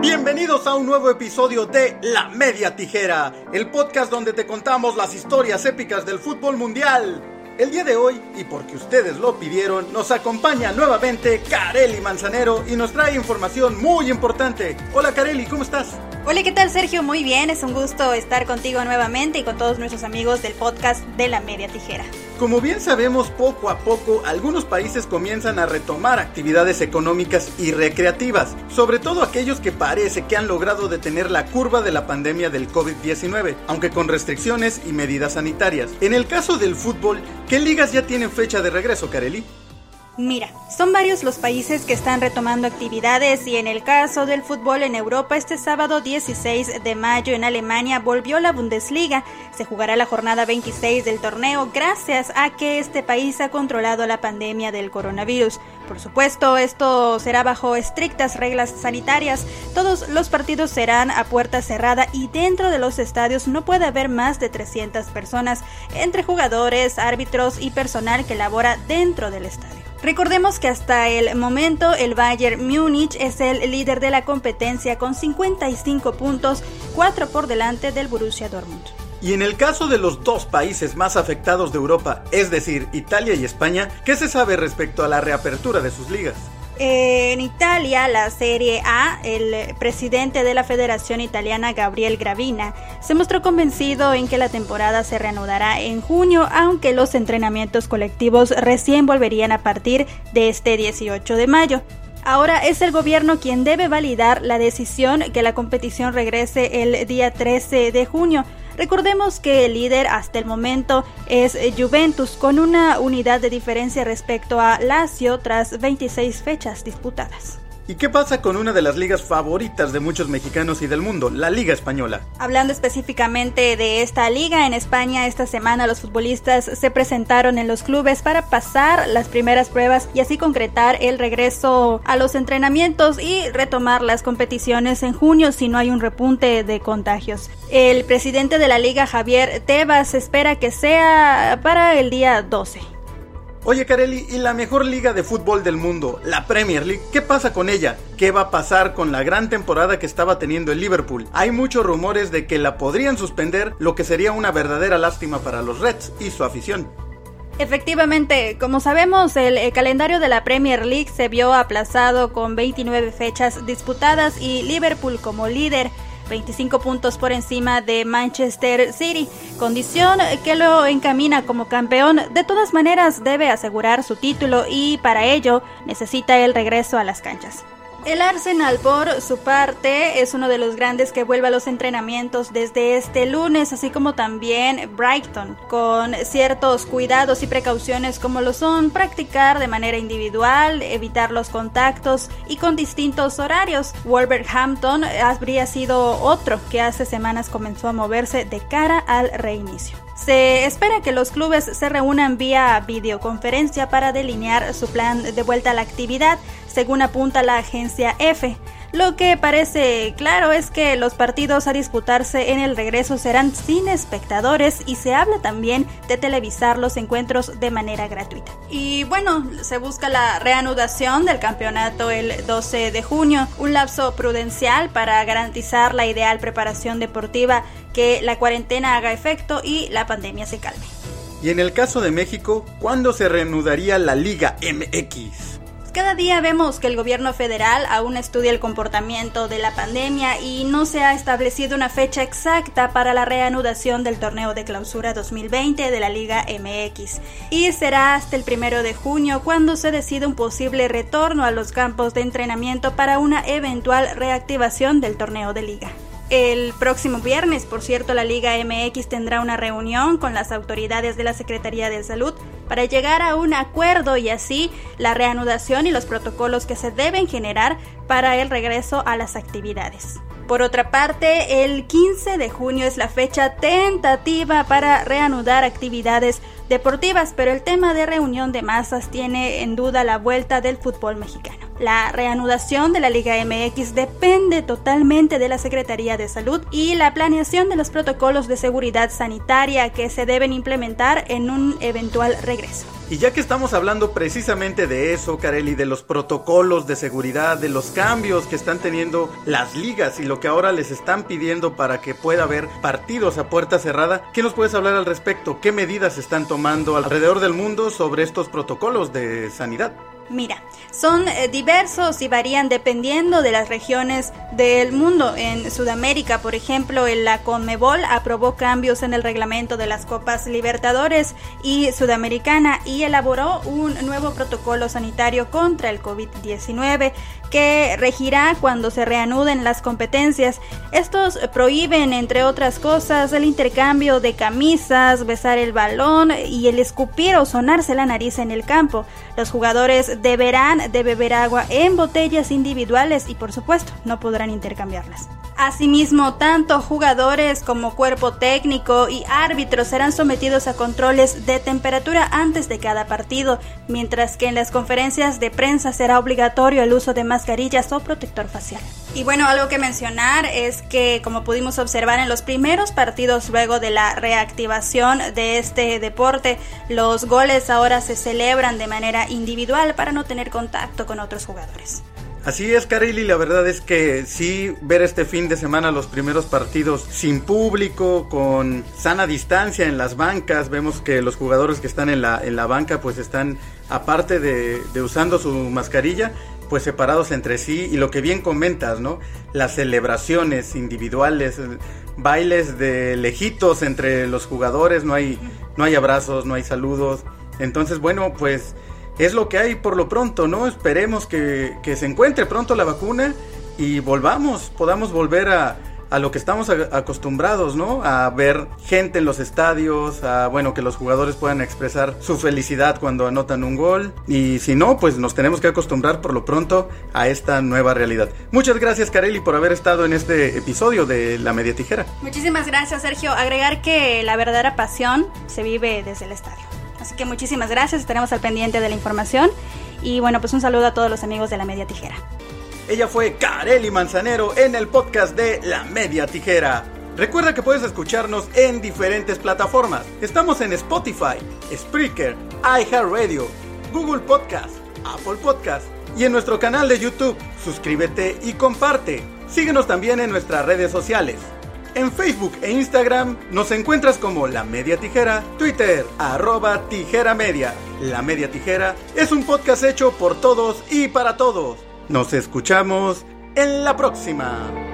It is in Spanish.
Bienvenidos a un nuevo episodio de La Media Tijera, el podcast donde te contamos las historias épicas del fútbol mundial. El día de hoy, y porque ustedes lo pidieron, nos acompaña nuevamente Kareli Manzanero y nos trae información muy importante. Hola Kareli, ¿cómo estás? Hola, ¿qué tal Sergio? Muy bien, es un gusto estar contigo nuevamente y con todos nuestros amigos del podcast de la media tijera. Como bien sabemos, poco a poco algunos países comienzan a retomar actividades económicas y recreativas, sobre todo aquellos que parece que han logrado detener la curva de la pandemia del COVID-19, aunque con restricciones y medidas sanitarias. En el caso del fútbol, ¿qué ligas ya tienen fecha de regreso, Kareli? Mira, son varios los países que están retomando actividades y en el caso del fútbol en Europa este sábado 16 de mayo en Alemania volvió la Bundesliga. Se jugará la jornada 26 del torneo gracias a que este país ha controlado la pandemia del coronavirus. Por supuesto, esto será bajo estrictas reglas sanitarias. Todos los partidos serán a puerta cerrada y dentro de los estadios no puede haber más de 300 personas entre jugadores, árbitros y personal que labora dentro del estadio. Recordemos que hasta el momento el Bayern Múnich es el líder de la competencia con 55 puntos, 4 por delante del Borussia Dortmund. Y en el caso de los dos países más afectados de Europa, es decir, Italia y España, ¿qué se sabe respecto a la reapertura de sus ligas? En Italia, la Serie A, el presidente de la Federación Italiana, Gabriel Gravina, se mostró convencido en que la temporada se reanudará en junio, aunque los entrenamientos colectivos recién volverían a partir de este 18 de mayo. Ahora es el gobierno quien debe validar la decisión que la competición regrese el día 13 de junio. Recordemos que el líder hasta el momento es Juventus con una unidad de diferencia respecto a Lazio tras 26 fechas disputadas. ¿Y qué pasa con una de las ligas favoritas de muchos mexicanos y del mundo, la Liga Española? Hablando específicamente de esta liga, en España esta semana los futbolistas se presentaron en los clubes para pasar las primeras pruebas y así concretar el regreso a los entrenamientos y retomar las competiciones en junio si no hay un repunte de contagios. El presidente de la liga, Javier Tebas, espera que sea para el día 12. Oye, Carelli, ¿y la mejor liga de fútbol del mundo, la Premier League? ¿Qué pasa con ella? ¿Qué va a pasar con la gran temporada que estaba teniendo el Liverpool? Hay muchos rumores de que la podrían suspender, lo que sería una verdadera lástima para los Reds y su afición. Efectivamente, como sabemos, el, el, calendario de la Premier League se vio aplazado con 29 fechas disputadas y Liverpool como líder 25 puntos por encima de Manchester City, condición que lo encamina como campeón. De todas maneras, debe asegurar su título y para ello necesita el regreso a las canchas. El Arsenal, por su parte, es uno de los grandes que vuelve a los entrenamientos desde este lunes, así como también Brighton, con ciertos cuidados y precauciones como lo son practicar de manera individual, evitar los contactos y con distintos horarios. Wolverhampton habría sido otro que hace semanas comenzó a moverse de cara al reinicio. Se espera que los clubes se reúnan vía videoconferencia para delinear su plan de vuelta a la actividad, según apunta la agencia F. Lo que parece claro es que los partidos a disputarse en el regreso serán sin espectadores y se habla también de televisar los encuentros de manera gratuita. Y bueno, se busca la reanudación del campeonato el 12 de junio, un lapso prudencial para garantizar la ideal preparación deportiva, que la cuarentena haga efecto y la pandemia se calme. Y en el caso de México, ¿cuándo se reanudaría la Liga MX? Cada día vemos que el gobierno federal aún estudia el comportamiento de la pandemia y no se ha establecido una fecha exacta para la reanudación del torneo de clausura 2020 de la Liga MX. Y será hasta el primero de junio cuando se decida un posible retorno a los campos de entrenamiento para una eventual reactivación del torneo de liga. El próximo viernes, por cierto, la Liga MX tendrá una reunión con las autoridades de la Secretaría de Salud para llegar a un acuerdo y así la reanudación y los protocolos que se deben generar para el regreso a las actividades. Por otra parte, el 15 de junio es la fecha tentativa para reanudar actividades deportivas, pero el tema de reunión de masas tiene en duda la vuelta del fútbol mexicano. La reanudación de la Liga MX depende totalmente de la Secretaría de Salud y la planeación de los protocolos de seguridad sanitaria que se deben implementar en un eventual regreso. Y ya que estamos hablando precisamente de eso, Carelli, de los protocolos de seguridad, de los cambios que están teniendo las ligas y lo que ahora les están pidiendo para que pueda haber partidos a puerta cerrada, ¿qué nos puedes hablar al respecto? ¿Qué medidas están tomando alrededor del mundo sobre estos protocolos de sanidad? Mira, son eh, diversos y varían dependiendo de las regiones del mundo. En Sudamérica, por ejemplo, la Conmebol aprobó cambios en el reglamento de las Copas Libertadores y Sudamericana y elaboró un nuevo protocolo sanitario contra el COVID-19 que regirá cuando se reanuden las competencias. Estos prohíben, entre otras cosas, el intercambio de camisas, besar el balón y el escupir o sonarse la nariz en el campo. Los jugadores deberán de beber agua en botellas individuales y por supuesto no podrán intercambiarlas. Asimismo, tanto jugadores como cuerpo técnico y árbitros serán sometidos a controles de temperatura antes de cada partido, mientras que en las conferencias de prensa será obligatorio el uso de mascarillas o protector facial. Y bueno, algo que mencionar es que, como pudimos observar en los primeros partidos luego de la reactivación de este deporte, los goles ahora se celebran de manera individual para no tener contacto con otros jugadores. Así es, Carly, la verdad es que sí, ver este fin de semana los primeros partidos sin público, con sana distancia en las bancas, vemos que los jugadores que están en la, en la banca pues están, aparte de, de usando su mascarilla, pues separados entre sí y lo que bien comentas, ¿no? Las celebraciones individuales, bailes de lejitos entre los jugadores, no hay, no hay abrazos, no hay saludos. Entonces, bueno, pues es lo que hay por lo pronto, ¿no? Esperemos que, se encuentre pronto la vacuna y volvamos, podamos volver a, a lo que estamos acostumbrados, ¿no? A ver gente en los estadios, a bueno, que los jugadores puedan expresar su felicidad cuando anotan un gol y si no, pues nos tenemos que acostumbrar por lo pronto a esta nueva realidad. Muchas gracias, Carelli, por haber estado en este episodio de La Media Tijera. Muchísimas gracias, Sergio. Agregar que la verdadera pasión se vive desde el estadio. Que muchísimas gracias, estaremos al pendiente de la información. Y bueno, pues un saludo a todos los amigos de la Media Tijera. Ella fue Kareli Manzanero en el podcast de La Media Tijera. Recuerda que puedes escucharnos en diferentes plataformas. Estamos en Spotify, Spreaker, iHeartRadio, Google Podcast, Apple Podcast y en nuestro canal de YouTube. Suscríbete y comparte. Síguenos también en nuestras redes sociales. En Facebook e Instagram nos encuentras como La Media Tijera, Twitter, arroba Tijera Media. La Media Tijera es un podcast hecho por todos y para todos. Nos escuchamos en la próxima.